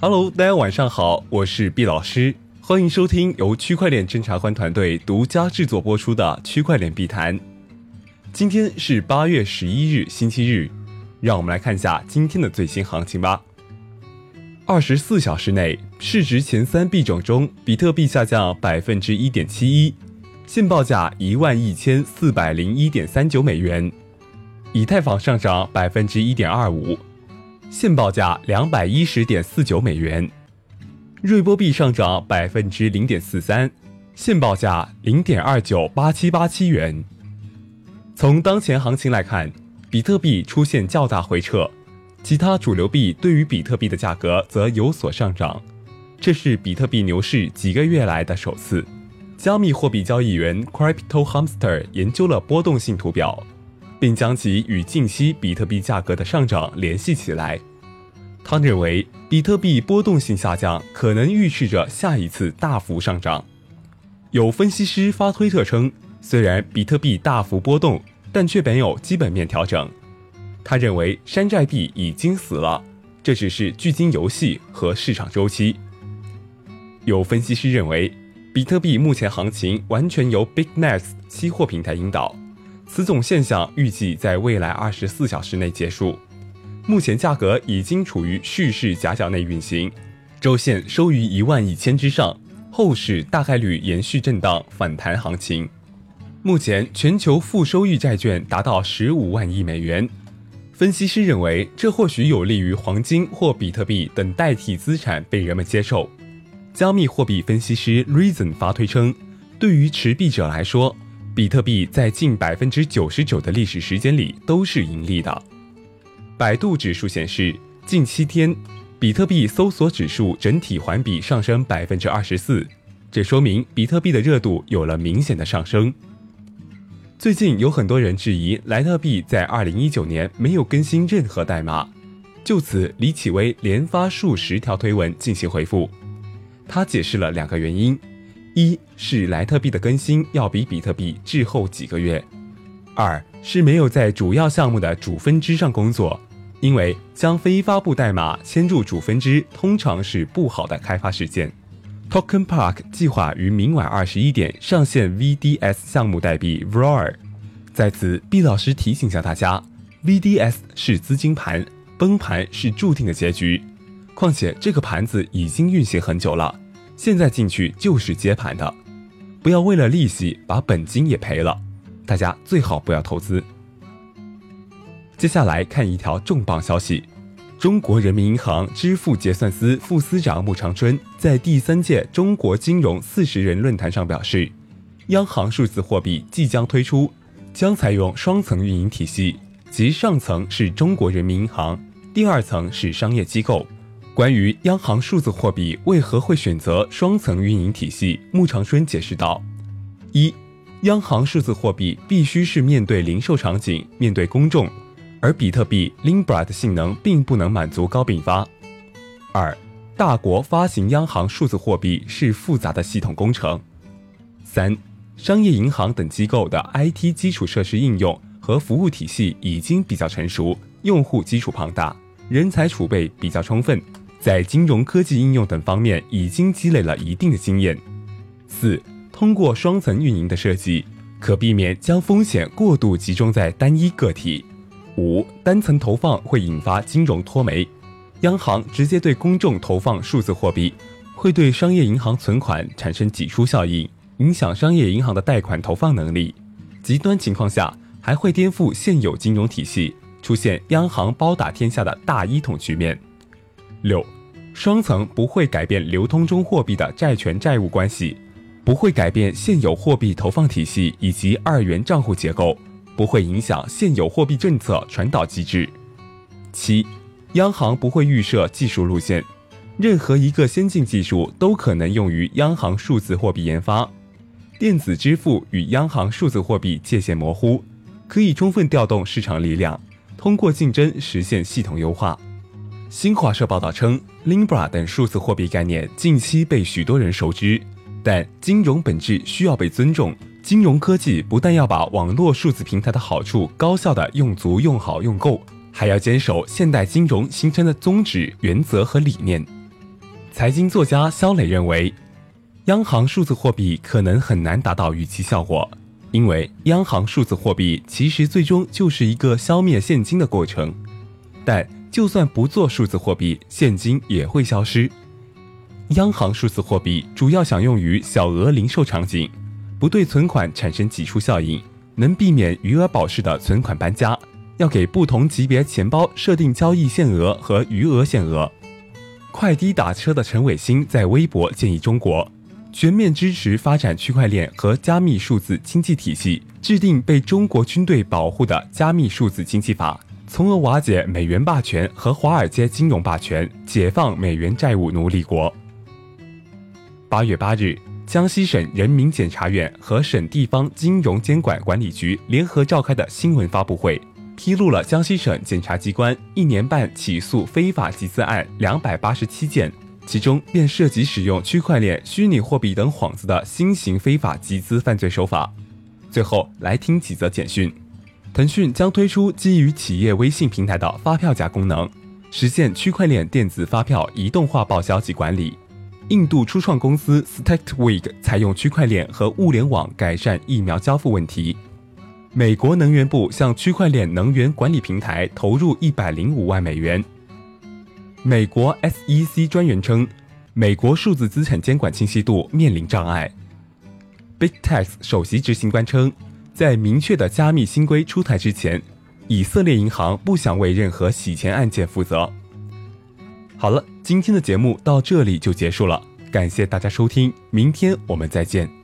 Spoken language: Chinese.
Hello，大家晚上好，我是毕老师，欢迎收听由区块链侦查官团队独家制作播出的区块链必谈。今天是八月十一日，星期日，让我们来看一下今天的最新行情吧。二十四小时内，市值前三币种中，比特币下降百分之一点七一，现报价一万一千四百零一点三九美元；以太坊上涨百分之一点二五。现报价两百一十点四九美元，瑞波币上涨百分之零点四三，现报价零点二九八七八七元。从当前行情来看，比特币出现较大回撤，其他主流币对于比特币的价格则有所上涨，这是比特币牛市几个月来的首次。加密货币交易员 Crypto Hamster 研究了波动性图表。并将其与近期比特币价格的上涨联系起来。他认为，比特币波动性下降可能预示着下一次大幅上涨。有分析师发推特称，虽然比特币大幅波动，但却没有基本面调整。他认为山寨币已经死了，这只是巨金游戏和市场周期。有分析师认为，比特币目前行情完全由 BitMax 期货平台引导。此种现象预计在未来二十四小时内结束。目前价格已经处于蓄势夹角内运行，周线收于一万一千之上，后市大概率延续震荡反弹行情。目前全球负收益债券达到十五万亿美元，分析师认为这或许有利于黄金或比特币等代替资产被人们接受。加密货币分析师 Reason 发推称，对于持币者来说。比特币在近百分之九十九的历史时间里都是盈利的。百度指数显示，近七天比特币搜索指数整体环比上升百分之二十四，这说明比特币的热度有了明显的上升。最近有很多人质疑莱特币在二零一九年没有更新任何代码，就此李启威连发数十条推文进行回复，他解释了两个原因。一是莱特币的更新要比比特币滞后几个月，二是没有在主要项目的主分支上工作，因为将非发布代码迁入主分支通常是不好的开发事件。Token Park 计划于明晚二十一点上线 VDS 项目代币 Roar，在此毕老师提醒下大家，VDS 是资金盘，崩盘是注定的结局，况且这个盘子已经运行很久了。现在进去就是接盘的，不要为了利息把本金也赔了。大家最好不要投资。接下来看一条重磅消息：中国人民银行支付结算司副司长穆长春在第三届中国金融四十人论坛上表示，央行数字货币即将推出，将采用双层运营体系，即上层是中国人民银行，第二层是商业机构。关于央行数字货币为何会选择双层运营体系，穆长春解释道：一，央行数字货币必须是面对零售场景、面对公众，而比特币 Libra 的性能并不能满足高并发；二，大国发行央行数字货币是复杂的系统工程；三，商业银行等机构的 IT 基础设施应用和服务体系已经比较成熟，用户基础庞大，人才储备比较充分。在金融科技应用等方面已经积累了一定的经验。四，通过双层运营的设计，可避免将风险过度集中在单一个体。五，单层投放会引发金融脱媒，央行直接对公众投放数字货币，会对商业银行存款产生挤出效应，影响商业银行的贷款投放能力。极端情况下，还会颠覆现有金融体系，出现央行包打天下的大一统局面。六。双层不会改变流通中货币的债权债务关系，不会改变现有货币投放体系以及二元账户结构，不会影响现有货币政策传导机制。七，央行不会预设技术路线，任何一个先进技术都可能用于央行数字货币研发。电子支付与央行数字货币界限模糊，可以充分调动市场力量，通过竞争实现系统优化。新华社报道称，Libra 等数字货币概念近期被许多人熟知，但金融本质需要被尊重。金融科技不但要把网络数字平台的好处高效的用足、用好、用够，还要坚守现代金融形成的宗旨、原则和理念。财经作家肖磊认为，央行数字货币可能很难达到预期效果，因为央行数字货币其实最终就是一个消灭现金的过程。但就算不做数字货币，现金也会消失。央行数字货币主要想用于小额零售场景，不对存款产生挤出效应，能避免余额宝式的存款搬家。要给不同级别钱包设定交易限额和余额限额。快滴打车的陈伟星在微博建议中国全面支持发展区块链和加密数字经济体系，制定被中国军队保护的加密数字经济法，从而瓦解美元霸权和华尔街金融霸权，解放美元债务奴隶国。八月八日，江西省人民检察院和省地方金融监管管理局联合召开的新闻发布会。披露了江西省检察机关一年半起诉非法集资案两百八十七件，其中便涉及使用区块链、虚拟货币等幌子的新型非法集资犯罪手法。最后来听几则简讯：腾讯将推出基于企业微信平台的发票夹功能，实现区块链电子发票移动化报销及管理。印度初创公司 Statwig 采用区块链和物联网改善疫苗交付问题。美国能源部向区块链能源管理平台投入一百零五万美元。美国 SEC 专员称，美国数字资产监管清晰度面临障碍。BitTax 首席执行官称，在明确的加密新规出台之前，以色列银行不想为任何洗钱案件负责。好了，今天的节目到这里就结束了，感谢大家收听，明天我们再见。